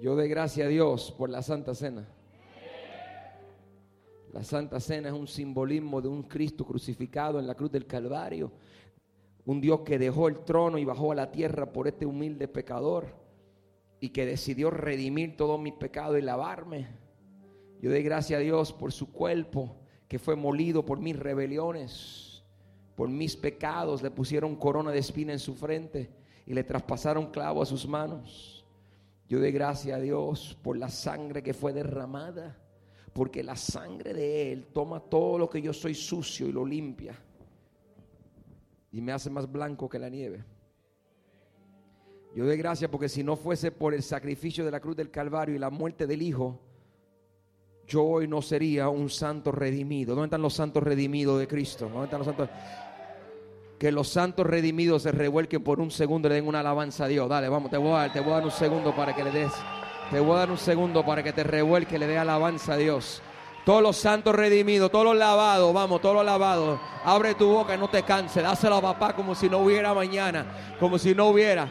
Yo doy gracias a Dios por la Santa Cena. La Santa Cena es un simbolismo de un Cristo crucificado en la cruz del Calvario. Un Dios que dejó el trono y bajó a la tierra por este humilde pecador y que decidió redimir todos mis pecados y lavarme. Yo doy gracias a Dios por su cuerpo que fue molido por mis rebeliones, por mis pecados. Le pusieron corona de espina en su frente y le traspasaron clavo a sus manos. Yo doy gracias a Dios por la sangre que fue derramada, porque la sangre de Él toma todo lo que yo soy sucio y lo limpia y me hace más blanco que la nieve. Yo doy gracias porque si no fuese por el sacrificio de la cruz del Calvario y la muerte del Hijo, yo hoy no sería un santo redimido. ¿Dónde están los santos redimidos de Cristo? ¿Dónde están los santos? Que los santos redimidos se revuelquen por un segundo y le den una alabanza a Dios. Dale, vamos, te voy a dar, te voy a dar un segundo para que le des. Te voy a dar un segundo para que te revuelque, le dé alabanza a Dios. Todos los santos redimidos, todos los lavados, vamos, todos los lavados. Abre tu boca y no te canses. Dáselo a papá como si no hubiera mañana, como si no hubiera.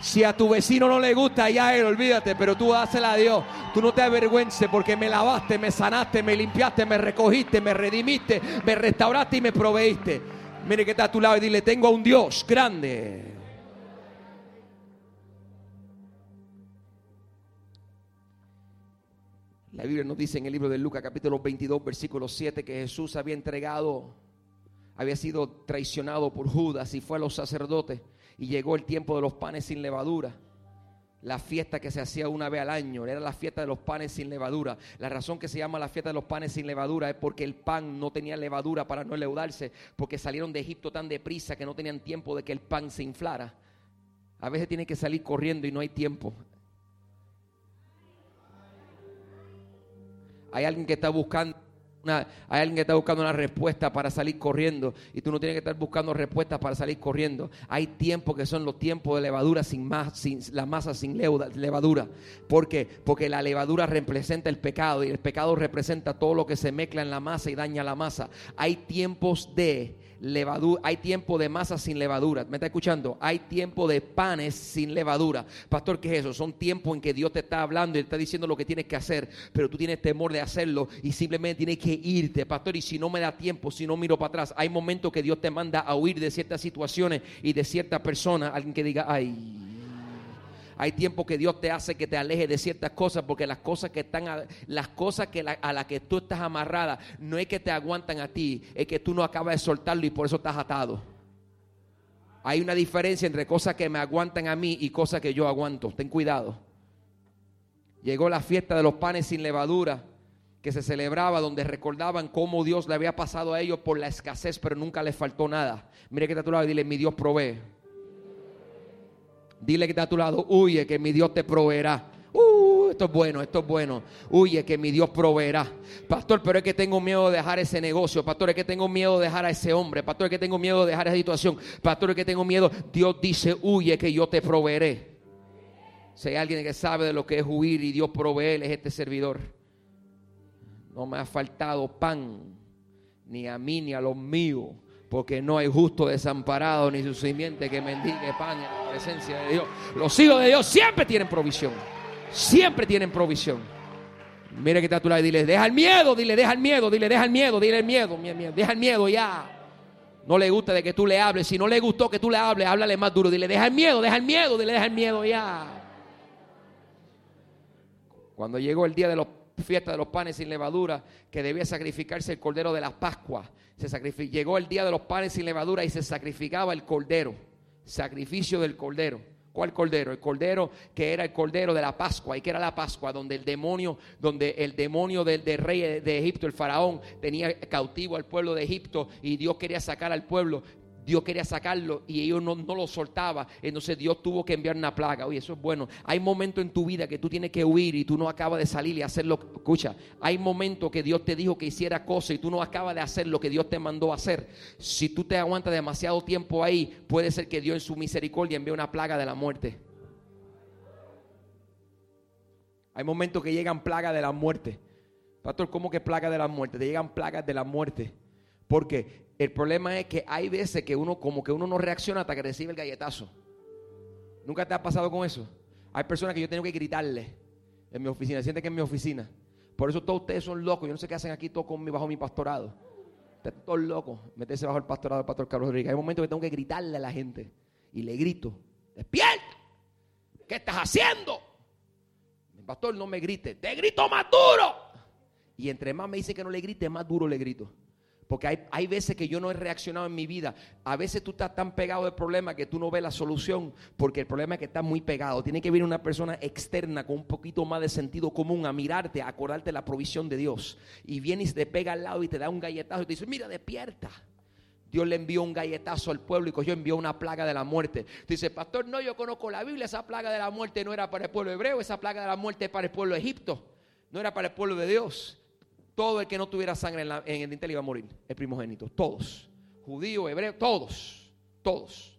Si a tu vecino no le gusta, ya él, olvídate, pero tú dásela a Dios. Tú no te avergüences porque me lavaste, me sanaste, me limpiaste, me recogiste, me redimiste, me restauraste y me proveíste. Mire que está a tu lado y dile, tengo a un Dios grande. La Biblia nos dice en el libro de Lucas capítulo 22 versículo 7 que Jesús había entregado, había sido traicionado por Judas y fue a los sacerdotes y llegó el tiempo de los panes sin levadura. La fiesta que se hacía una vez al año era la fiesta de los panes sin levadura. La razón que se llama la fiesta de los panes sin levadura es porque el pan no tenía levadura para no leudarse, porque salieron de Egipto tan deprisa que no tenían tiempo de que el pan se inflara. A veces tiene que salir corriendo y no hay tiempo. Hay alguien que está buscando hay alguien que está buscando una respuesta para salir corriendo y tú no tienes que estar buscando respuestas para salir corriendo. Hay tiempos que son los tiempos de levadura sin, más, sin la masa sin levadura. ¿Por qué? Porque la levadura representa el pecado y el pecado representa todo lo que se mezcla en la masa y daña la masa. Hay tiempos de hay tiempo de masa sin levadura. ¿Me está escuchando? Hay tiempo de panes sin levadura. Pastor, ¿qué es eso? Son tiempos en que Dios te está hablando y te está diciendo lo que tienes que hacer, pero tú tienes temor de hacerlo y simplemente tienes que irte, pastor. Y si no me da tiempo, si no miro para atrás, hay momentos que Dios te manda a huir de ciertas situaciones y de ciertas personas. Alguien que diga, ay. Hay tiempo que Dios te hace que te aleje de ciertas cosas porque las cosas que están a, las cosas que a las que tú estás amarrada no es que te aguantan a ti, es que tú no acabas de soltarlo y por eso estás atado. Hay una diferencia entre cosas que me aguantan a mí y cosas que yo aguanto. Ten cuidado. Llegó la fiesta de los panes sin levadura que se celebraba donde recordaban cómo Dios le había pasado a ellos por la escasez, pero nunca les faltó nada. Mire que está a tu lado y dile, mi Dios provee. Dile que está a tu lado, huye que mi Dios te proveerá. Uh, esto es bueno, esto es bueno. Huye que mi Dios proveerá. Pastor, pero es que tengo miedo de dejar ese negocio. Pastor, es que tengo miedo de dejar a ese hombre. Pastor, es que tengo miedo de dejar esa situación. Pastor, es que tengo miedo. Dios dice, huye que yo te proveeré. Si hay alguien que sabe de lo que es huir y Dios provee, es este servidor. No me ha faltado pan, ni a mí ni a los míos porque no hay justo desamparado ni su simiente que mendigue pan en la presencia de Dios. Los hijos de Dios siempre tienen provisión. Siempre tienen provisión. Mira que está a tu lado y dile, deja el miedo, dile, deja el miedo, dile, deja el miedo, dile el miedo, deja el miedo ya. No le gusta de que tú le hables. Si no le gustó que tú le hables, háblale más duro. Dile, deja el miedo, deja el miedo, dile, deja el miedo ya. Cuando llegó el día de la fiesta de los panes sin levadura, que debía sacrificarse el cordero de la Pascua, se llegó el día de los panes sin levadura y se sacrificaba el cordero, sacrificio del cordero. ¿Cuál cordero? El cordero que era el cordero de la Pascua. ¿Y que era la Pascua? Donde el demonio, donde el demonio del, del, rey de Egipto, el faraón, tenía cautivo al pueblo de Egipto y Dios quería sacar al pueblo. Dios quería sacarlo y ellos no, no, lo soltaba. Entonces Dios tuvo que enviar una plaga. Oye, eso es bueno. Hay momentos en tu vida que tú tienes que huir y tú no acabas de salir y hacerlo. Escucha, hay momentos que Dios te dijo que hiciera cosas y tú no acabas de hacer lo que Dios te mandó a hacer. Si tú te aguantas demasiado tiempo ahí, puede ser que Dios en su misericordia envíe una plaga de la muerte. Hay momentos que llegan plagas de la muerte. Pastor, ¿cómo que plaga de la muerte? Te llegan plagas de la muerte. Porque el problema es que hay veces que uno como que uno no reacciona hasta que recibe el galletazo. ¿Nunca te ha pasado con eso? Hay personas que yo tengo que gritarle. en mi oficina. Siente que en mi oficina. Por eso todos ustedes son locos. Yo no sé qué hacen aquí todos bajo mi pastorado. Ustedes todos locos. Meterse bajo el pastorado del pastor Carlos Rodríguez. Hay momentos que tengo que gritarle a la gente. Y le grito. Despierta. ¿Qué estás haciendo? Mi pastor no me grite. Te grito más duro. Y entre más me dice que no le grite, más duro le grito. Porque hay, hay, veces que yo no he reaccionado en mi vida. A veces tú estás tan pegado del problema que tú no ves la solución. Porque el problema es que estás muy pegado. Tiene que venir una persona externa con un poquito más de sentido común a mirarte, a acordarte la provisión de Dios. Y viene y te pega al lado y te da un galletazo y te dice, mira, despierta. Dios le envió un galletazo al pueblo y cogió, envió una plaga de la muerte. Dice, pastor, no, yo conozco la Biblia. Esa plaga de la muerte no era para el pueblo hebreo. Esa plaga de la muerte es para el pueblo de Egipto. No era para el pueblo de Dios. Todo el que no tuviera sangre en, el dintel iba a morir, el primogénito. Todos. Judío, hebreo, todos. Todos.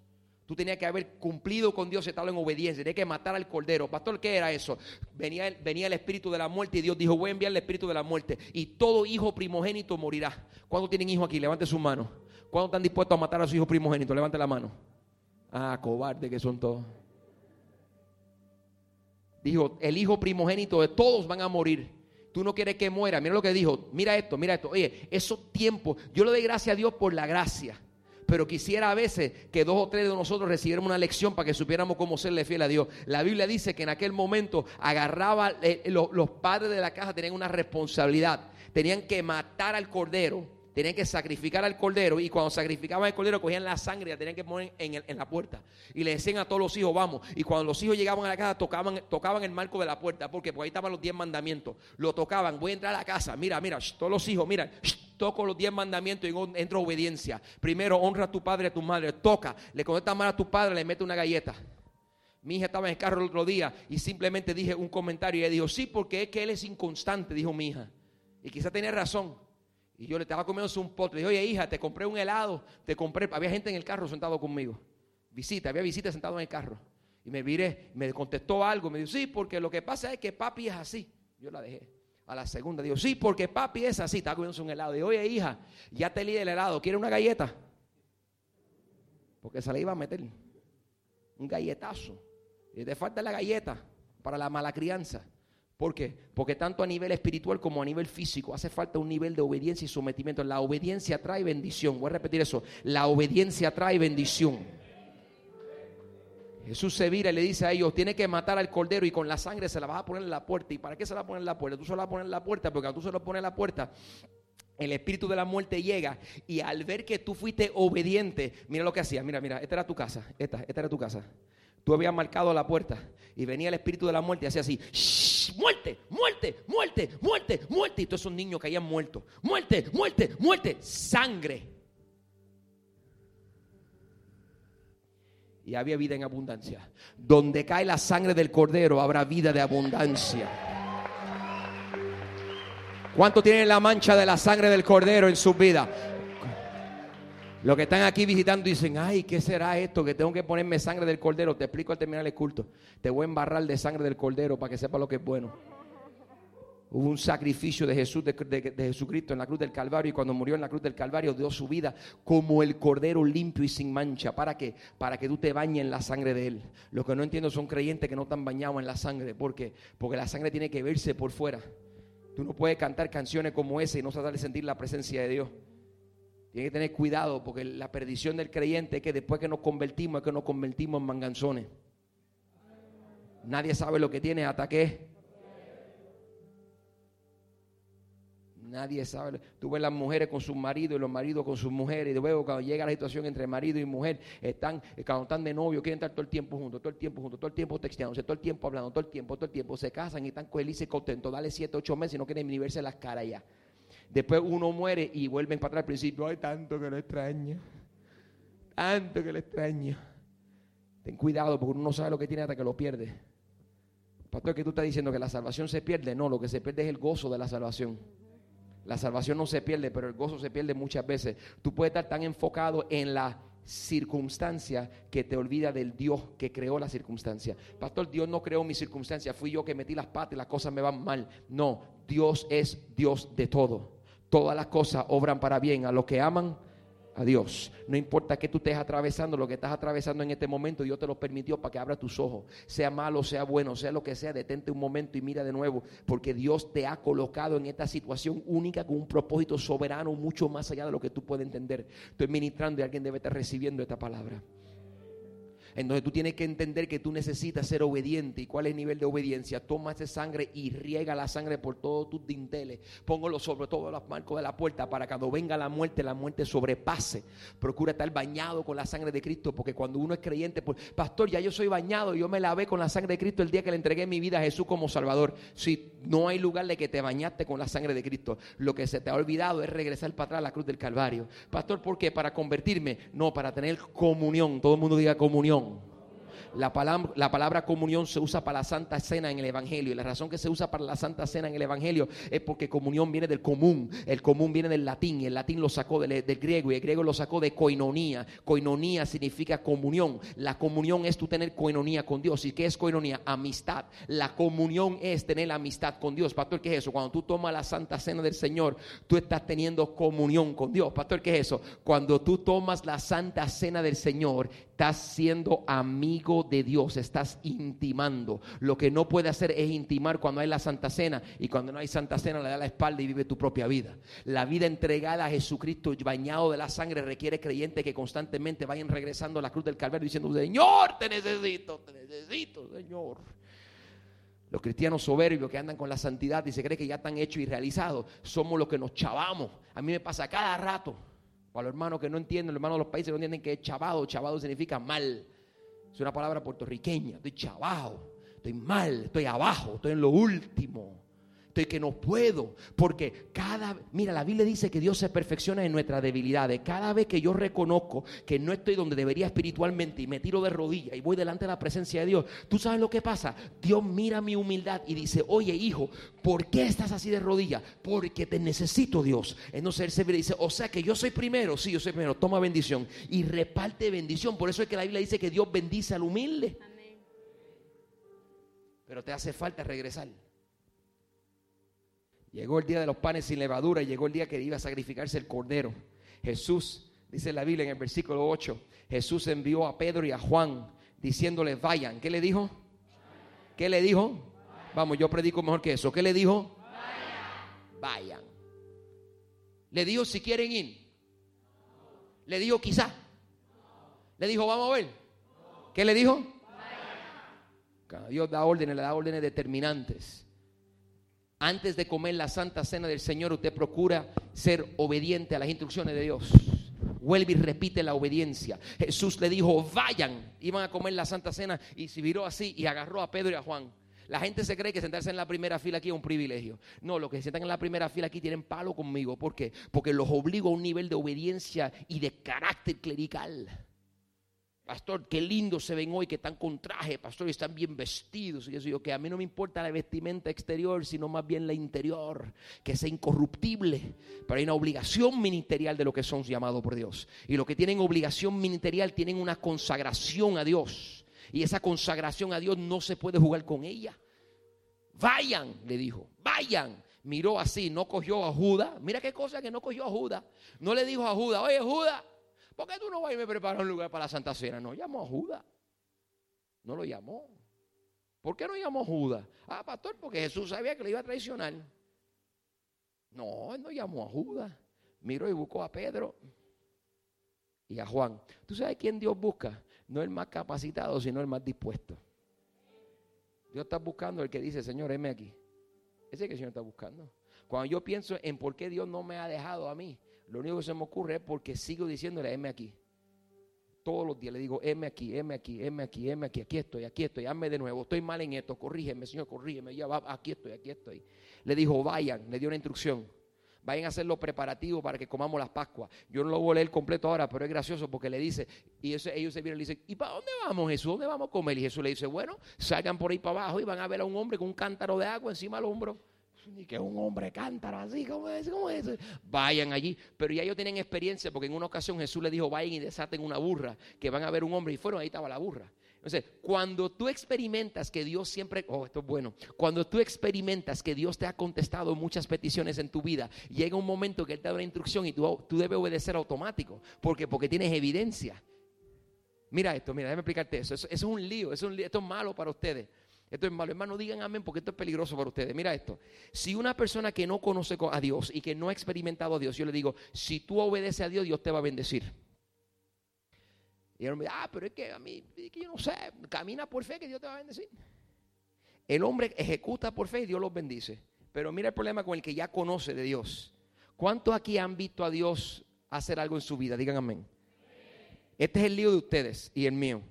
Tú tenías que haber cumplido con Dios, estado en obediencia. Tenías que matar al cordero. Pastor, ¿qué era eso? Venía, venía el espíritu de la muerte y Dios dijo: Voy a enviar el espíritu de la muerte. Y todo hijo primogénito morirá. ¿Cuántos tienen hijos aquí? Levante su mano. ¿Cuántos están dispuestos a matar a su hijo primogénito? Levante la mano. Ah, cobarde que son todos. Dijo: El hijo primogénito de todos van a morir. Tú no quieres que muera. Mira lo que dijo. Mira esto, mira esto. Oye, esos tiempos. Yo le doy gracias a Dios por la gracia. Pero quisiera a veces que dos o tres de nosotros recibiéramos una lección para que supiéramos cómo serle fiel a Dios. La Biblia dice que en aquel momento agarraba, eh, los, los padres de la casa tenían una responsabilidad. Tenían que matar al cordero tenían que sacrificar al cordero y cuando sacrificaban al cordero cogían la sangre y la tenían que poner en, la puerta. Y le decían a todos los hijos, vamos. Y cuando los hijos llegaban a la casa tocaban, tocaban el marco de la puerta. porque Porque ahí estaban los diez mandamientos. Lo tocaban, voy a entrar a la casa. Mira, mira, todos los hijos, mira, toco los diez mandamientos y entro a obediencia. Primero, honra a tu padre y a tu madre. Toca, le contesta mal a tu padre, le mete una galleta. Mi hija estaba en el carro el otro día y simplemente dije un comentario y ella dijo, sí, porque es que él es inconstante, dijo mi hija. Y quizá tenía razón. Y yo le estaba comiendo un pote. Le dije, oye, hija, te compré un helado. Te compré. Había gente en el carro sentado conmigo. Visita, había visita sentado en el carro. Y me viré, me contestó algo. Me dijo, sí, porque lo que pasa es que papi es así. Yo la dejé. A la segunda digo, sí, porque papi es así. Estaba comiendo un helado. Y oye, hija, ya te leí el helado. ¿Quieres una galleta? Porque se le iba a meter un galletazo. Y te falta la galleta para la mala crianza. ¿Por qué? Porque tanto a nivel espiritual como a nivel físico hace falta un nivel de obediencia y sometimiento. La obediencia trae bendición. Voy a repetir eso. La obediencia trae bendición. Jesús se vira y le dice a ellos, tiene que matar al cordero y con la sangre se la vas a poner en la puerta. ¿Y para qué se la pone en la puerta? Tú se la poner en la puerta porque cuando tú se la pones en la puerta, el espíritu de la muerte llega y al ver que tú fuiste obediente, mira lo que hacía, mira, mira, esta era tu casa, esta, esta era tu casa. Tú habías marcado la puerta y venía el espíritu de la muerte y hacía así, muerte, muerte, muerte, muerte, muerte. Y todos esos niños caían muertos. Muerte, muerte, muerte, sangre. Y había vida en abundancia. Donde cae la sangre del cordero habrá vida de abundancia. ¿Cuánto tienen la mancha de la sangre del cordero en su vida? Los que están aquí visitando dicen, ay, ¿qué será esto? Que tengo que ponerme sangre del cordero. Te explico al terminar el culto. Te voy a embarrar de sangre del cordero para que sepa lo que es bueno. Hubo un sacrificio de Jesús, de, Jesucristo en la cruz del Calvario y cuando murió en la cruz del Calvario dio su vida como el cordero limpio y sin mancha. ¿Para qué? Para que tú te bañes en la sangre de Él. Los que no entiendo son creyentes que no están bañados en la sangre. ¿Por qué? Porque la sangre tiene que verse por fuera. Tú no puedes cantar canciones como esa y no tratar de sentir la presencia de Dios. Tiene que tener cuidado porque la perdición del creyente es que después que nos convertimos es que nos convertimos en manganzones. Nadie sabe lo que tiene hasta que Nadie sabe. Tú ves las mujeres con sus maridos y los maridos con sus mujeres. Y luego cuando llega la situación entre marido y mujer, están, cuando están de novio, quieren estar todo el tiempo juntos, todo el tiempo juntos, todo el tiempo texteándose, todo el tiempo hablando, todo el tiempo, todo el tiempo. Se casan y están felices y contentos. Dale siete, ocho meses y no quieren ni verse las caras ya. Después uno muere y vuelven para atrás al principio. Ay, tanto que lo extraña. Tanto que lo extraña. Ten cuidado porque uno no sabe lo que tiene hasta que lo pierde. Pastor, que tú estás diciendo que la salvación se pierde. No, lo que se pierde es el gozo de la salvación. La salvación no se pierde, pero el gozo se pierde muchas veces. Tú puedes estar tan enfocado en la circunstancia que te olvida del Dios que creó la circunstancia. Pastor, Dios no creó mi circunstancia, fui yo que metí las patas y las cosas me van mal. No, Dios es Dios de todo todas las cosas obran para bien a los que aman a Dios. No importa que tú estés atravesando, lo que estás atravesando en este momento, Dios te lo permitió para que abra tus ojos. Sea malo, sea bueno, sea lo que sea, detente un momento y mira de nuevo, porque Dios te ha colocado en esta situación única con un propósito soberano mucho más allá de lo que tú puedes entender. Estoy ministrando y alguien debe estar recibiendo esta palabra en donde tú tienes que entender que tú necesitas ser obediente. ¿Y cuál es el nivel de obediencia? Toma esa sangre y riega la sangre por todos tus dinteles. Póngalo sobre todos los marcos de la puerta para que cuando venga la muerte, la muerte sobrepase. Procura estar bañado con la sangre de Cristo, porque cuando uno es creyente, pues, pastor, ya yo soy bañado, yo me lavé con la sangre de Cristo el día que le entregué mi vida a Jesús como Salvador. Si no hay lugar de que te bañaste con la sangre de Cristo, lo que se te ha olvidado es regresar para atrás a la cruz del Calvario. Pastor, ¿por qué? Para convertirme, no, para tener comunión. Todo el mundo diga comunión la palabra, la palabra comunión se usa para la Santa Cena en el Evangelio. Y la razón que se usa para la Santa Cena en el Evangelio es porque comunión viene del común. El común viene del latín. El latín lo sacó del, griego y el griego lo sacó de coinonía. Coinonía significa comunión. La comunión es tú tener coinonía con Dios. ¿Y qué es coinonía? Amistad. La comunión es tener amistad con Dios. Pastor, ¿qué es eso? Cuando tú tomas la Santa Cena del Señor, tú estás teniendo comunión con Dios. Pastor, ¿qué es eso? Cuando tú tomas la Santa Cena del Señor, estás siendo amigo de Dios, estás intimando. Lo que no puede hacer es intimar cuando hay la Santa Cena y cuando no hay Santa Cena le da la espalda y vive tu propia vida. La vida entregada a Jesucristo, bañado de la sangre, requiere creyentes que constantemente vayan regresando a la cruz del Calvario diciendo, Señor, te necesito, te necesito, Señor. Los cristianos soberbios que andan con la santidad y se creen que ya están hechos y realizados, somos los que nos chavamos. A mí me pasa cada rato. Para los hermanos que no entienden, los hermanos de los países no entienden que es chavado. Chavado significa mal. Es una palabra puertorriqueña. Estoy chavado. Estoy mal. Estoy abajo. Estoy en lo último que no puedo. Porque cada, mira, la Biblia dice que Dios se perfecciona en nuestras debilidades. Cada vez que yo reconozco que no estoy donde debería espiritualmente y me tiro de rodillas y voy delante de la presencia de Dios, tú sabes lo que pasa. Dios mira mi humildad y dice, oye hijo, ¿por qué estás así de rodillas? Porque te necesito Dios. Entonces él se dice, o sea que yo soy primero, sí, yo soy primero, toma bendición y reparte bendición. Por eso es que la Biblia dice que Dios bendice al humilde. Pero te hace falta regresar. Llegó el día de los panes sin levadura y llegó el día que iba a sacrificarse el cordero. Jesús, dice la Biblia en el versículo 8, Jesús envió a Pedro y a Juan diciéndoles, vayan. ¿Qué le dijo? ¿Qué le dijo? Vamos, yo predico mejor que eso. ¿Qué le dijo? Vayan. Vayan. Le dijo si quieren ir. Le dijo quizá. Le dijo vamos a ver. ¿Qué le dijo? Cada Dios da órdenes, le da órdenes determinantes. Antes de comer la santa cena del Señor, usted procura ser obediente a las instrucciones de Dios. Vuelve y repite la obediencia. Jesús le dijo, vayan, iban a comer la santa cena y se viró así y agarró a Pedro y a Juan. La gente se cree que sentarse en la primera fila aquí es un privilegio. No, los que se sientan en la primera fila aquí tienen palo conmigo. ¿Por qué? Porque los obligo a un nivel de obediencia y de carácter clerical. Pastor, qué lindo se ven hoy que están con traje, pastor, y están bien vestidos. Y eso yo que a mí no me importa la vestimenta exterior, sino más bien la interior, que sea incorruptible. Pero hay una obligación ministerial de lo que son llamados por Dios. Y los que tienen obligación ministerial tienen una consagración a Dios. Y esa consagración a Dios no se puede jugar con ella. Vayan, le dijo, vayan. Miró así, no cogió a Judas. Mira qué cosa que no cogió a Judas. No le dijo a Judas, oye Judas ¿Por qué tú no vas y me preparas un lugar para la Santa Cena? No, llamó a Judas. No lo llamó. ¿Por qué no llamó a Judas? Ah, pastor, porque Jesús sabía que le iba a traicionar. No, él no llamó a Judas. Miró y buscó a Pedro y a Juan. ¿Tú sabes quién Dios busca? No el más capacitado, sino el más dispuesto. Dios está buscando el que dice, Señor, heme aquí. Ese es el que el Señor está buscando. Cuando yo pienso en por qué Dios no me ha dejado a mí, lo único que se me ocurre es porque sigo diciéndole, heme aquí. Todos los días le digo, heme aquí, heme aquí, heme aquí, heme aquí, aquí estoy, aquí estoy, hazme de nuevo, estoy mal en esto, corrígeme, Señor, corrígeme, ya aquí estoy, aquí estoy. Le dijo, vayan, le dio una instrucción, vayan a hacer los preparativos para que comamos las Pascuas. Yo no lo voy a leer completo ahora, pero es gracioso porque le dice, y ellos se vienen y le dicen, ¿y para dónde vamos Jesús? ¿Dónde vamos a comer? Y Jesús le dice, bueno, salgan por ahí para abajo y van a ver a un hombre con un cántaro de agua encima del hombro ni que un hombre cántaro así, como es? ¿Cómo es? Vayan allí. Pero ya ellos tienen experiencia porque en una ocasión Jesús le dijo, vayan y desaten una burra, que van a ver un hombre. Y fueron, ahí estaba la burra. Entonces, cuando tú experimentas que Dios siempre, oh, esto es bueno, cuando tú experimentas que Dios te ha contestado muchas peticiones en tu vida, llega un momento que Él te da una instrucción y tú, tú debes obedecer automático. ¿Por qué? Porque tienes evidencia. Mira esto, mira, déjame explicarte eso. Eso, es un lío, es un lío, esto es malo para ustedes. Esto es malo, hermano, digan amén porque esto es peligroso para ustedes. Mira esto. Si una persona que no conoce a Dios y que no ha experimentado a Dios, yo le digo, si tú obedeces a Dios, Dios te va a bendecir. Y el hombre, ah, pero es que a mí, que yo no sé, camina por fe que Dios te va a bendecir. El hombre ejecuta por fe y Dios los bendice. Pero mira el problema con el que ya conoce de Dios. ¿Cuántos aquí han visto a Dios hacer algo en su vida? Digan amén. Este es el lío de ustedes y el mío.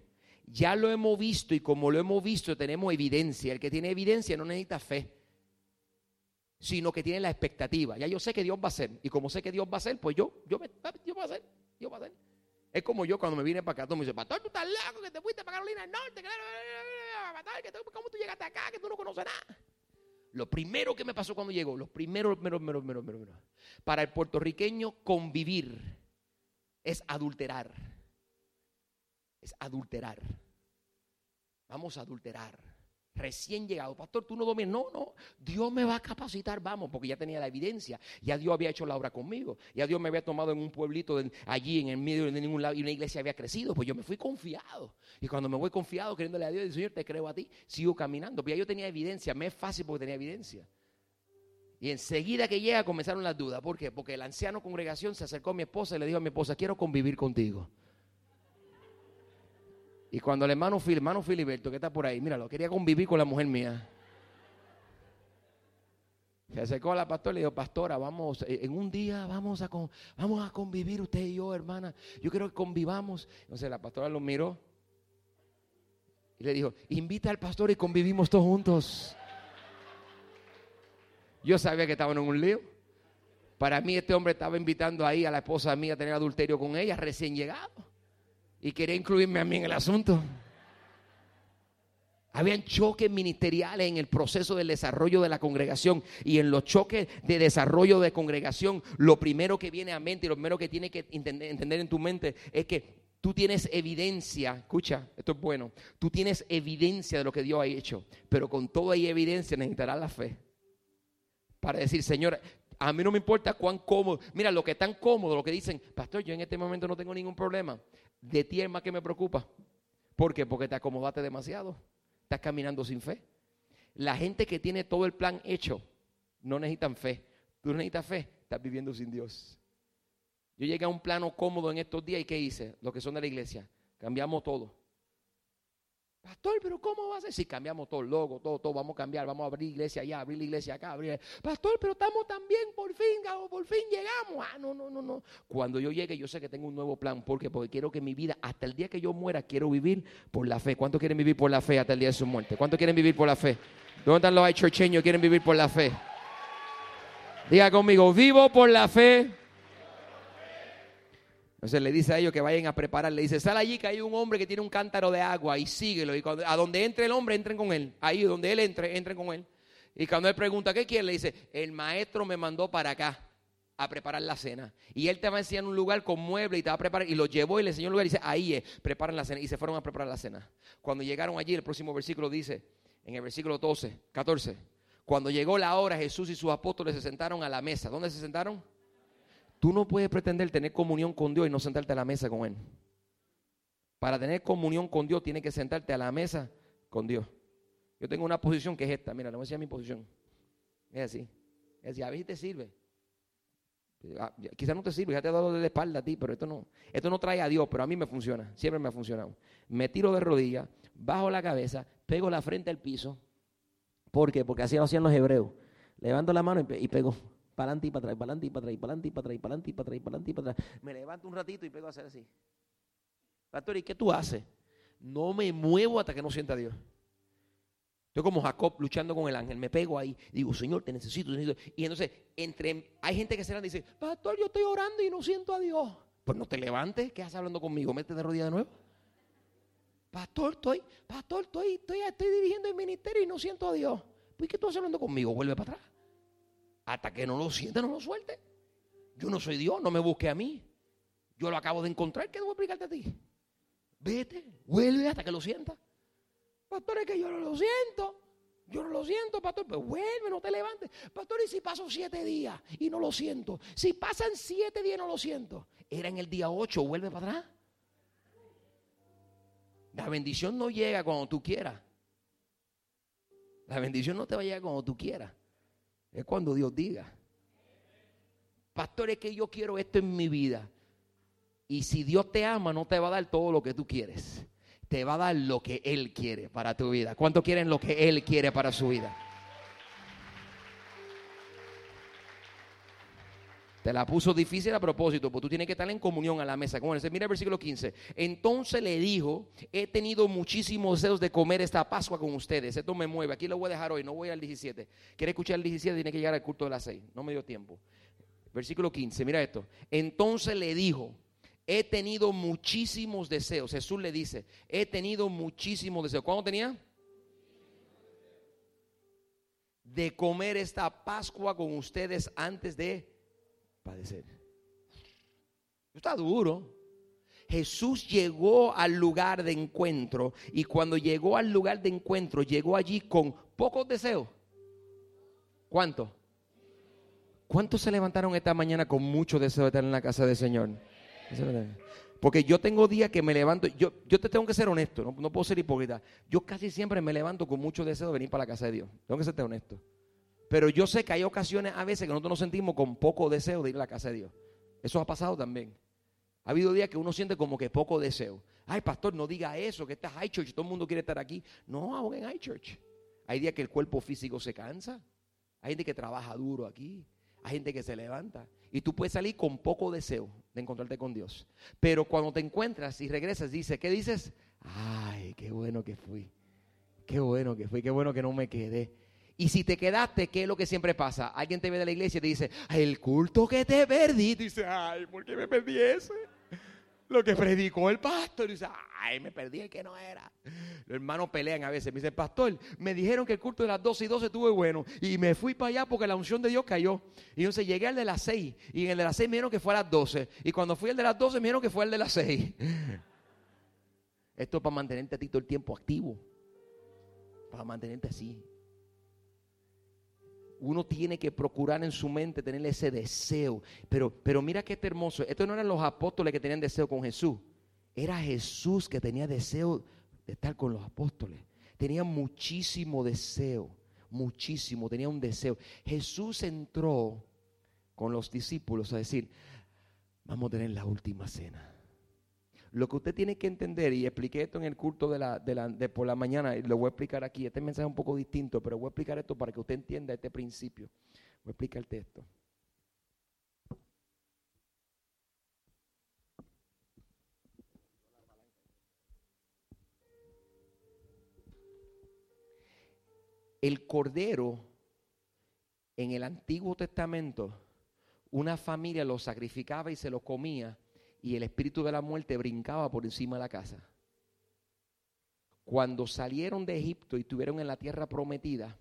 Ya lo hemos visto y como lo hemos visto tenemos evidencia. El que tiene evidencia no necesita fe, sino que tiene la expectativa. Ya yo sé que Dios va a hacer. Y como sé que Dios va a hacer, pues yo, yo, Dios va a hacer. Va a hacer. Es como yo cuando me vine para acá, todo me dice, pastor, tú estás loco, que te fuiste para Carolina del Norte, ¿cómo tú llegaste acá, que tú no conoces nada? Lo primero que me pasó cuando llegó, lo primero, primero, primero, primero, primero, para el puertorriqueño convivir es adulterar. Adulterar. Vamos a adulterar recién llegado, pastor, tú no dominas. No, no, Dios me va a capacitar, vamos, porque ya tenía la evidencia. Ya Dios había hecho la obra conmigo. Ya Dios me había tomado en un pueblito allí en el medio de ningún lado y una iglesia había crecido. Pues yo me fui confiado. Y cuando me voy confiado, creyéndole a Dios, digo, Señor, te creo a ti, sigo caminando. Pues ya yo tenía evidencia, me es fácil porque tenía evidencia. Y enseguida que llega comenzaron las dudas. ¿Por qué? Porque el anciano congregación se acercó a mi esposa y le dijo a mi esposa, quiero convivir contigo. Y cuando el hermano, hermano Filiberto, que está por ahí, míralo, quería convivir con la mujer mía. Se acercó a la pastora y le dijo, pastora, vamos, eh, en un día vamos a, vamos a convivir usted y yo, hermana. Yo quiero que convivamos. Entonces la pastora lo miró y le dijo, invita al pastor y convivimos todos juntos. Yo sabía que estaban en un lío. Para mí este hombre estaba invitando ahí a la esposa mía a tener adulterio con ella, recién llegado y quería incluirme a mí en el asunto. Habían choques ministeriales en el proceso del desarrollo de la congregación y en los choques de desarrollo de congregación, lo primero que viene a mente y lo primero que tiene que entender, en tu mente es que tú tienes evidencia, escucha, esto es bueno, tú tienes evidencia de lo que Dios ha hecho, pero con toda evidencia necesitarás la fe para decir, Señor, a mí no me importa cuán cómodo. Mira, lo que tan cómodo, lo que dicen, pastor, yo en este momento no tengo ningún problema. De ti es más que me preocupa. ¿Por qué? Porque te acomodaste demasiado. Estás caminando sin fe. La gente que tiene todo el plan hecho no necesitan fe. Tú necesitas fe, estás viviendo sin Dios. Yo llegué a un plano cómodo en estos días y ¿qué hice? Los que son de la iglesia. Cambiamos todo. Pastor, pero ¿cómo va a ser? Si cambiamos todo el logo, todo, todo, vamos a cambiar, vamos a abrir iglesia allá, abrir la iglesia acá, abrir. Pastor, pero estamos tan bien, por fin, por fin llegamos. Ah, no, no, no, no. Cuando yo llegue, yo sé que tengo un nuevo plan. ¿Por qué? Porque quiero que mi vida, hasta el día que yo muera, quiero vivir por la fe. ¿Cuántos quieren vivir por la fe hasta el día de su muerte? ¿Cuántos quieren vivir por la fe? ¿Dónde están los churcheños que quieren vivir por la fe? Diga conmigo, vivo por la fe entonces le dice a ellos que vayan a preparar. Le dice, sal allí que hay un hombre que tiene un cántaro de agua y síguelo. Y cuando, a donde entre el hombre, entren con él. Ahí donde él entre, entren con él. Y cuando él pregunta, ¿qué quiere? Le dice, el maestro me mandó para acá a preparar la cena. Y él te va a enseñar un lugar con muebles y te va a preparar. Y lo llevó y le enseñó un lugar y dice, ahí es, preparan la cena. Y se fueron a preparar la cena. Cuando llegaron allí, el próximo versículo dice, en el versículo 12, 14, cuando llegó la hora, Jesús y sus apóstoles se sentaron a la mesa. ¿Dónde se sentaron? Tú no puedes pretender tener comunión con Dios y no sentarte a la mesa con Él. Para tener comunión con Dios, tienes que sentarte a la mesa con Dios. Yo tengo una posición que es esta. Mira, le voy a mi posición. Es así. Es así. A si te sirve. Ah, quizás no te sirve, ya te he dado de espalda a ti, pero esto no, esto no trae a Dios, pero a mí me funciona, siempre me ha funcionado. Me tiro de rodillas, bajo la cabeza, pego la frente al piso. ¿Por qué? Porque así lo hacían los hebreos. Levanto la mano y pego para adelante y para atrás, para adelante y para atrás, para adelante y para atrás, para adelante y para atrás, para adelante y para atrás. Me levanto un ratito y pego a hacer así. Pastor, ¿y qué tú haces? No me muevo hasta que no sienta a Dios. Estoy como Jacob luchando con el ángel. Me pego ahí. Digo, Señor, te necesito, te necesito. Y entonces, entre, hay gente que se levanta y dice, Pastor, yo estoy orando y no siento a Dios. Pues no te levantes, ¿qué haces hablando conmigo? Mete de rodillas de nuevo. Pastor, estoy, pastor, estoy, estoy, estoy dirigiendo el ministerio y no siento a Dios. Pues, ¿qué tú haces hablando conmigo? Vuelve para atrás. Hasta que no lo siente, no lo suelte. Yo no soy Dios, no me busque a mí. Yo lo acabo de encontrar, ¿qué debo explicarte a ti? Vete, vuelve hasta que lo sienta. Pastor, es que yo no lo siento. Yo no lo siento, pastor. Pues vuelve, no te levantes. Pastor, ¿y si paso siete días y no lo siento? Si pasan siete días y no lo siento. Era en el día ocho, vuelve para atrás. La bendición no llega cuando tú quieras. La bendición no te va a llegar cuando tú quieras. Es cuando Dios diga. Pastor, es que yo quiero esto en mi vida. Y si Dios te ama, no te va a dar todo lo que tú quieres. Te va a dar lo que Él quiere para tu vida. ¿Cuánto quieren lo que Él quiere para su vida? Te la puso difícil a propósito, porque tú tienes que estar en comunión a la mesa. Mira el versículo 15. Entonces le dijo, he tenido muchísimos deseos de comer esta Pascua con ustedes. Esto me mueve. Aquí lo voy a dejar hoy, no voy al 17. Quiere escuchar el 17, tiene que llegar al culto de las 6. No me dio tiempo. Versículo 15, mira esto. Entonces le dijo, he tenido muchísimos deseos. Jesús le dice, he tenido muchísimos deseos. ¿Cuándo tenía? De comer esta Pascua con ustedes antes de padecer. Está duro. Jesús llegó al lugar de encuentro y cuando llegó al lugar de encuentro llegó allí con pocos deseos. ¿Cuánto? ¿Cuántos se levantaron esta mañana con mucho deseo de estar en la casa del Señor? Porque yo tengo días que me levanto, yo, yo te tengo que ser honesto, no, no, puedo ser hipócrita. Yo casi siempre me levanto con mucho deseo de venir para la casa de Dios. Tengo que ser honesto. Pero yo sé que hay ocasiones a veces que nosotros nos sentimos con poco deseo de ir a la casa de Dios. Eso ha pasado también. Ha habido días que uno siente como que poco deseo. Ay, pastor, no diga eso, que esta es high church, todo el mundo quiere estar aquí. No, aún en high church. Hay días que el cuerpo físico se cansa. Hay gente que trabaja duro aquí. Hay gente que se levanta. Y tú puedes salir con poco deseo de encontrarte con Dios. Pero cuando te encuentras y regresas, dice, ¿qué dices? Ay, qué bueno que fui. Qué bueno que fui, qué bueno que no me quedé. Y si te quedaste, ¿qué es lo que siempre pasa? Alguien te ve de la iglesia y te dice, el culto que te perdí. Dice, ay, ¿por qué me perdí ese? Lo que predicó el pastor. Dice, ay, me perdí el que no era. Los hermanos pelean a veces. Me dice, pastor, me dijeron que el culto de las 12 y 12 estuvo bueno. Y me fui para allá porque la unción de Dios cayó. Y entonces llegué al de las 6. Y en el de las 6 me que fue a las 12. Y cuando fui al de las 12 me dijeron que fue al de las 6. Esto es para mantenerte a ti todo el tiempo activo. Para mantenerte así uno tiene que procurar en su mente tener ese deseo. Pero, pero mira qué hermoso. Esto no eran los apóstoles que tenían deseo con Jesús. Era Jesús que tenía deseo de estar con los apóstoles. Tenía muchísimo deseo. Muchísimo. Tenía un deseo. Jesús entró con los discípulos a decir, vamos a tener la última cena. Lo que usted tiene que entender, y expliqué esto en el culto de, la, de, por la mañana, y lo voy a explicar aquí, este mensaje es un poco distinto, pero voy a explicar esto para que usted entienda este principio. Voy a explicar el texto. El cordero en el Antiguo Testamento, una familia lo sacrificaba y se lo comía y el espíritu de la muerte brincaba por encima de la casa. Cuando salieron de Egipto y estuvieron en la tierra prometida,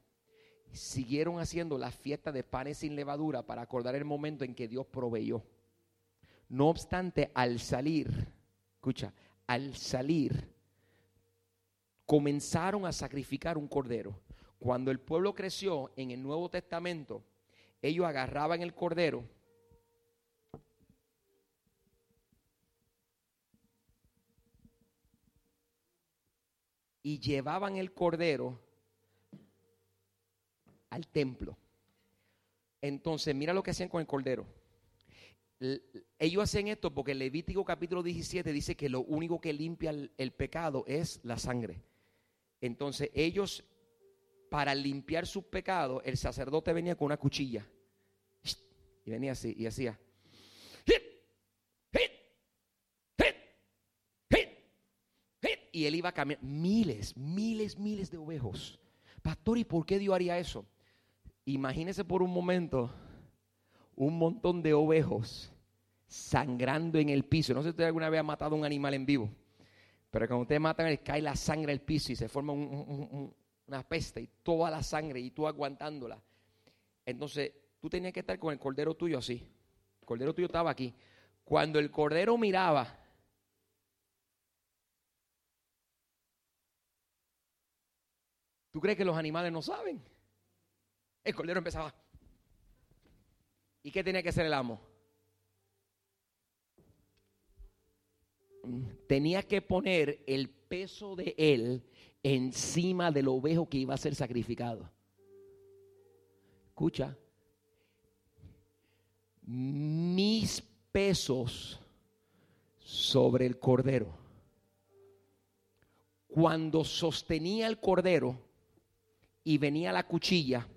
siguieron haciendo la fiesta de panes sin levadura para acordar el momento en que Dios proveyó. No obstante, al salir, escucha, al salir, comenzaron a sacrificar un cordero. Cuando el pueblo creció en el Nuevo Testamento, ellos agarraban el cordero y llevaban el cordero al templo. Entonces, mira lo que hacían con el cordero. Ellos hacen esto porque el Levítico capítulo 17 dice que lo único que limpia el, pecado es la sangre. Entonces, ellos, para limpiar sus pecados, el sacerdote venía con una cuchilla. Y venía así, y hacía. Y él iba a caminar miles, miles, miles de ovejos. Pastor, ¿y por qué Dios haría eso? Imagínese por un momento un montón de ovejos sangrando en el piso. No sé si usted alguna vez ha matado a un animal en vivo, pero cuando usted mata, cae la sangre al piso y se forma una peste y toda la sangre y tú aguantándola. Entonces, tú tenías que estar con el cordero tuyo así. El cordero tuyo estaba aquí. Cuando el cordero miraba ¿Tú crees que los animales no saben? El cordero empezaba. ¿Y qué tenía que hacer el amo? Tenía que poner el peso de él encima del ovejo que iba a ser sacrificado. Escucha, mis pesos sobre el cordero. Cuando sostenía el cordero y venía la cuchilla,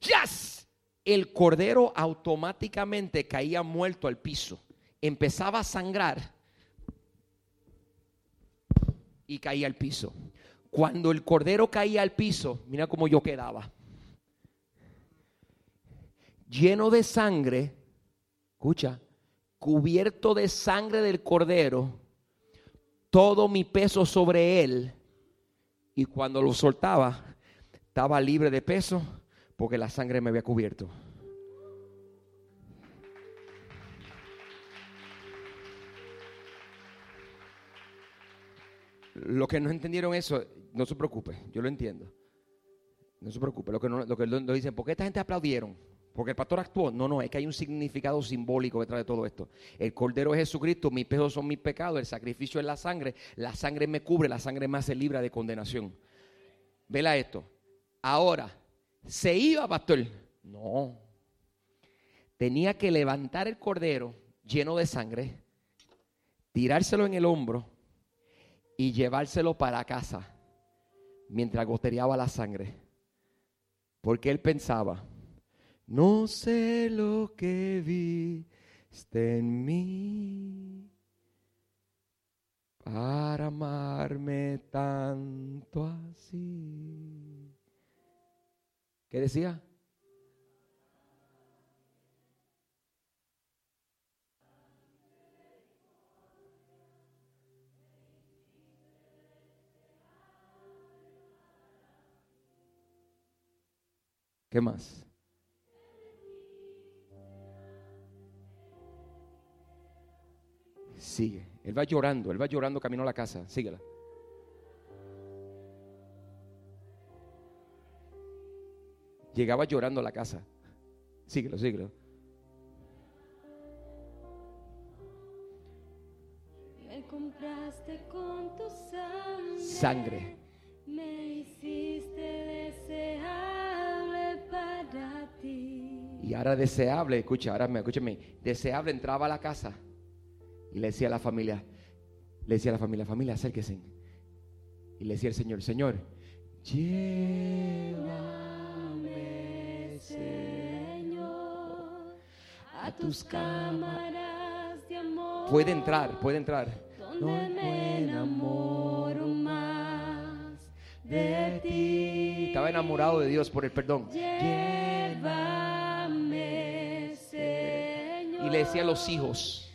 ¡Yes! El cordero automáticamente caía muerto al piso. Empezaba a sangrar y caía al piso. Cuando el cordero caía al piso, mira cómo yo quedaba. Lleno de sangre, escucha, cubierto de sangre del cordero, todo mi peso sobre él. Y cuando lo soltaba, estaba libre de peso porque la sangre me había cubierto. Lo que no entendieron eso, no se preocupe, yo lo entiendo. No se preocupe, lo que no, lo que dicen, ¿por qué esta gente aplaudieron? Porque el pastor actuó. No, no, es que hay un significado simbólico detrás de todo esto. El Cordero es Jesucristo, mis pesos son mis pecados, el sacrificio es la sangre, la sangre me cubre, la sangre me hace libre de condenación. Vela esto. Ahora, ¿se iba, pastor? No. Tenía que levantar el Cordero lleno de sangre, tirárselo en el hombro y llevárselo para casa mientras gotereaba la sangre. Porque él pensaba, no sé lo que viste en mí para amarme tanto así. ¿Qué decía? ¿Qué más? Sigue. Él va llorando, él va llorando camino a la casa. Síguela. Llegaba llorando a la casa. Síguelo, síguelo. Me compraste con tu sangre. Sangre. Me hiciste deseable para ti. Y ahora deseable, escucha, ahora me, escúchame, deseable entraba a la casa y le decía a la familia, le decía a la familia, familia, acérquese. Y le decía el Señor, Señor, llévame, Señor, a tus cámaras de amor. Puede entrar, puede entrar. Donde me enamoro más de ti. Estaba enamorado de Dios por el perdón. Llévame, Señor. Y le decía a los hijos,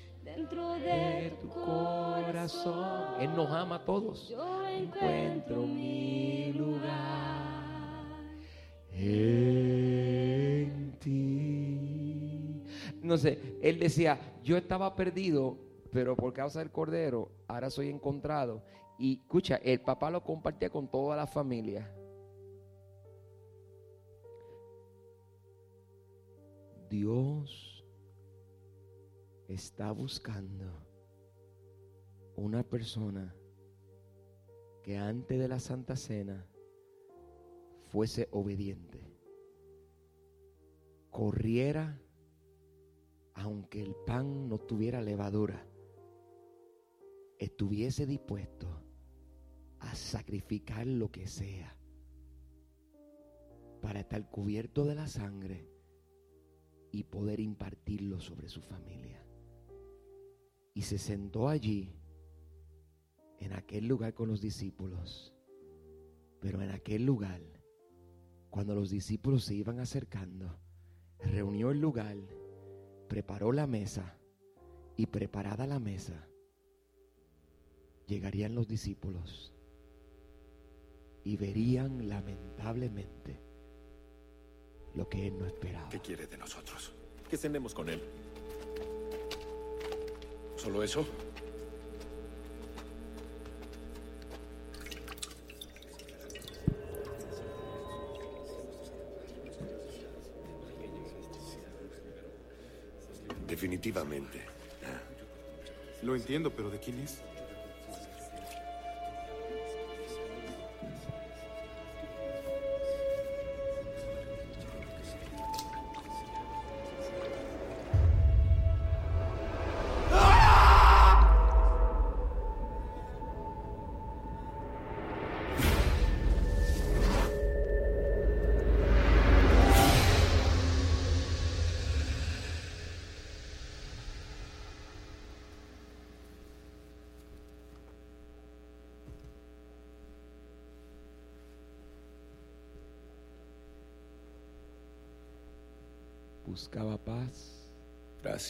corazón. Él nos ama a todos. Yo encuentro mi lugar. en ti. No sé, él decía, yo estaba perdido, pero por causa del cordero, ahora soy encontrado. Y escucha, el papá lo compartía con toda la familia. Dios está buscando una persona que antes de la Santa Cena fuese obediente, corriera aunque el pan no tuviera levadura, estuviese dispuesto a sacrificar lo que sea para estar cubierto de la sangre y poder impartirlo sobre su familia. Y se sentó allí, en aquel lugar con los discípulos. Pero en aquel lugar, cuando los discípulos se iban acercando, reunió el lugar, preparó la mesa y preparada la mesa, llegarían los discípulos y verían lamentablemente lo que él no esperaba. ¿Qué quiere de nosotros? Que cenemos con él. ¿Solo eso? Definitivamente. Lo entiendo, pero ¿de quién es?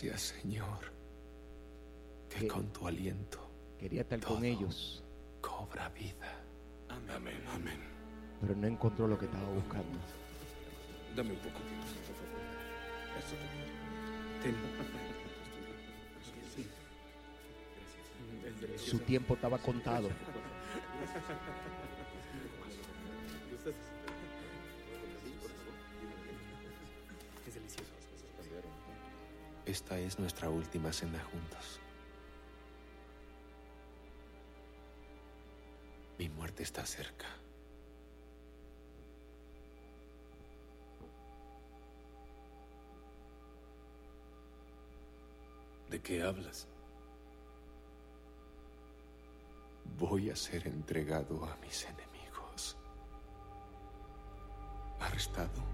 Gracias, Señor. Que con tu aliento quería estar con Todo. ellos, cobra vida. Amén. Amén. pero no encontró lo que estaba buscando. Dame un poco. por favor. Eso. Ten. Su tiempo estaba contado. Esta es nuestra última cena juntos. Mi muerte está cerca. ¿De qué hablas? Voy a ser entregado a mis enemigos. Arrestado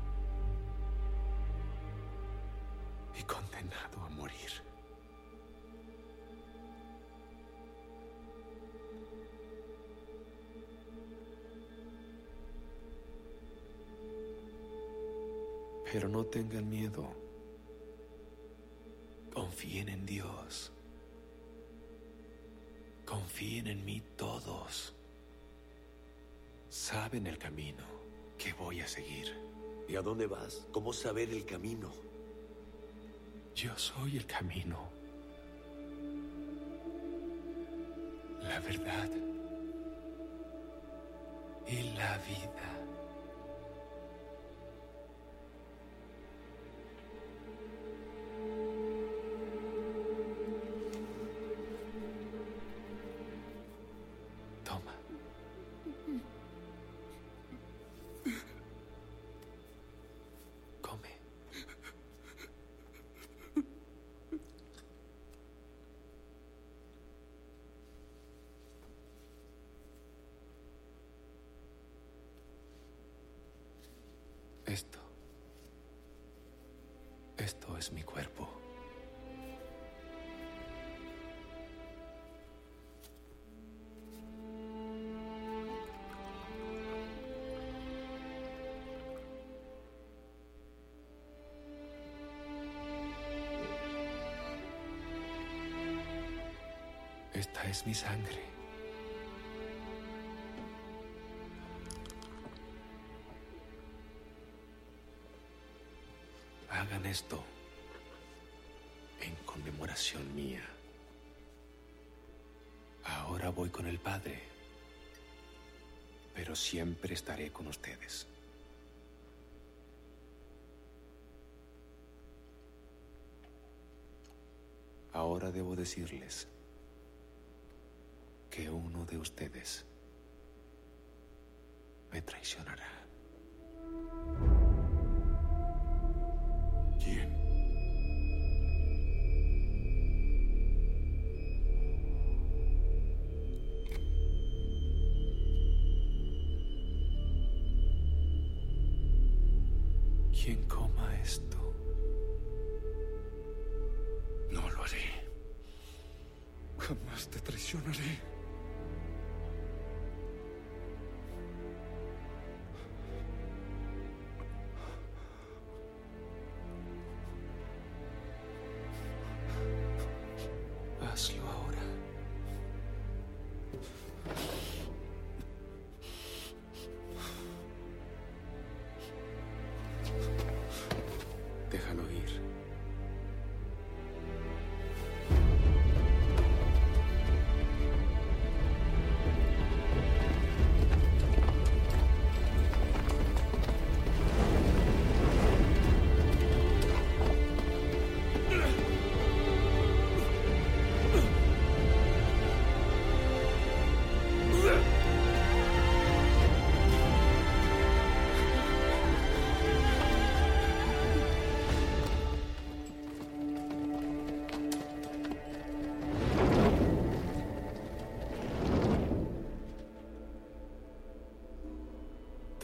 Pero no tengan miedo. Confíen en Dios. Confíen en mí todos. Saben el camino que voy a seguir. ¿Y a dónde vas? ¿Cómo saber el camino? Yo soy el camino, la verdad y la vida. Es mi cuerpo. Esta es mi sangre. Hagan esto conmemoración mía. Ahora voy con el Padre, pero siempre estaré con ustedes. Ahora debo decirles que uno de ustedes me traicionará.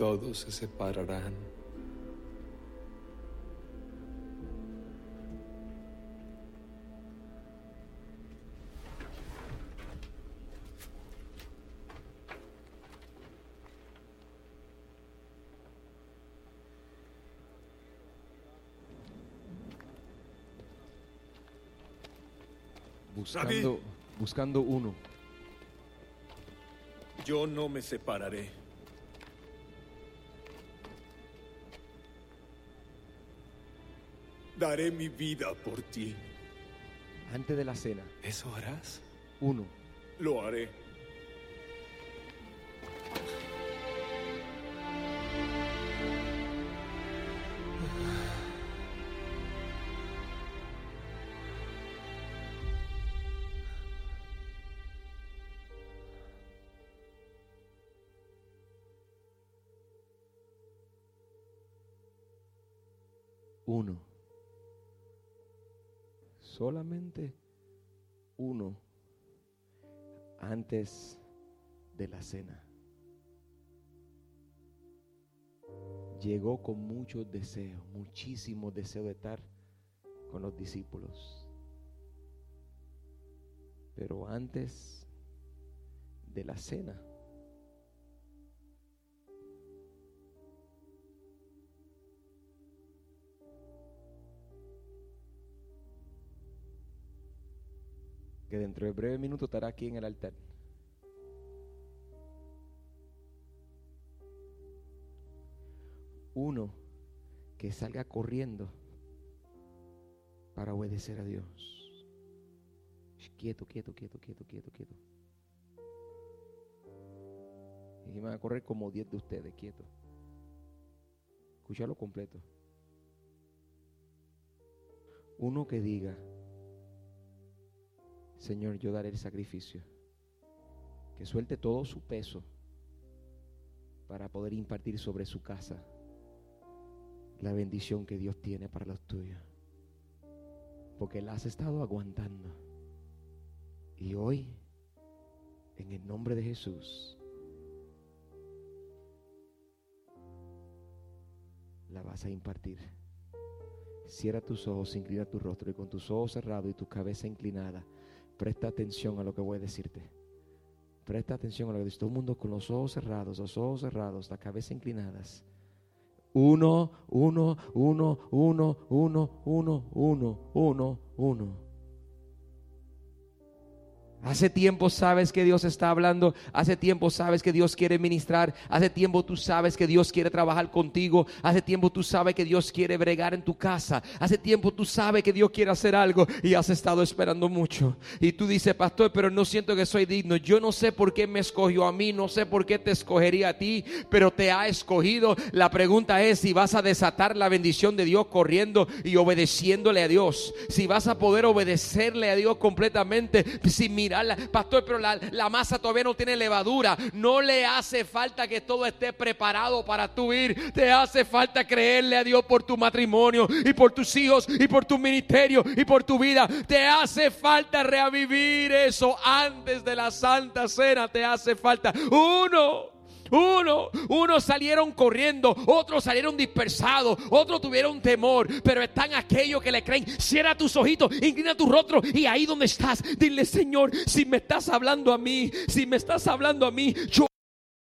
Todos se separarán. Buscando, buscando uno. Yo no me separaré. Daré mi vida por ti. Antes de la cena, ¿Eso harás? uno. Lo haré. Uno. Solamente uno antes de la cena. Llegó con muchos deseos, muchísimos deseos de estar con los discípulos. Pero antes de la cena, que dentro de breve minuto estará aquí en el altar. Uno que salga corriendo para obedecer a Dios. Quieto, quieto, quieto, quieto, quieto, quieto. Y van a correr como 10 de ustedes, quieto. Escúchalo completo. Uno que diga, Señor, yo daré el sacrificio. Que suelte todo su peso para poder impartir sobre su casa la bendición que Dios tiene para los tuyos. Porque la has estado aguantando. Y hoy, en el nombre de Jesús, la vas a impartir. Cierra tus ojos, inclina tu rostro y con tus ojos cerrados y tu cabeza inclinada, presta atención a lo que voy a decirte. Presta atención a lo que dice todo el mundo con los ojos cerrados, los ojos cerrados, la cabeza inclinadas. Uno, uno, uno, uno, uno, uno, uno, uno, uno. Hace tiempo sabes que Dios está hablando, hace tiempo sabes que Dios quiere ministrar, hace tiempo tú sabes que Dios quiere trabajar contigo, hace tiempo tú sabes que Dios quiere bregar en tu casa, hace tiempo tú sabes que Dios quiere hacer algo y has estado esperando mucho. Y tú dices, pastor, pero no siento que soy digno, yo no sé por qué me escogió a mí, no sé por qué te escogería a ti, pero te ha escogido. La pregunta es si vas a desatar la bendición de Dios corriendo y obedeciéndole a Dios, si vas a poder obedecerle a Dios completamente, sin pastor, pero la, masa todavía no tiene levadura. No le hace falta que todo esté preparado para tu ir. Te hace falta creerle a Dios por tu matrimonio y por tus hijos y por tu ministerio y por tu vida. Te hace falta revivir eso antes de la Santa Cena. Te hace falta uno. Uno, unos salieron corriendo, otros salieron dispersados, otros tuvieron temor, pero están aquellos que le creen. Cierra tus ojitos, inclina tu rostro y ahí donde estás, dile, Señor, si me estás hablando a mí, si me estás hablando a mí, yo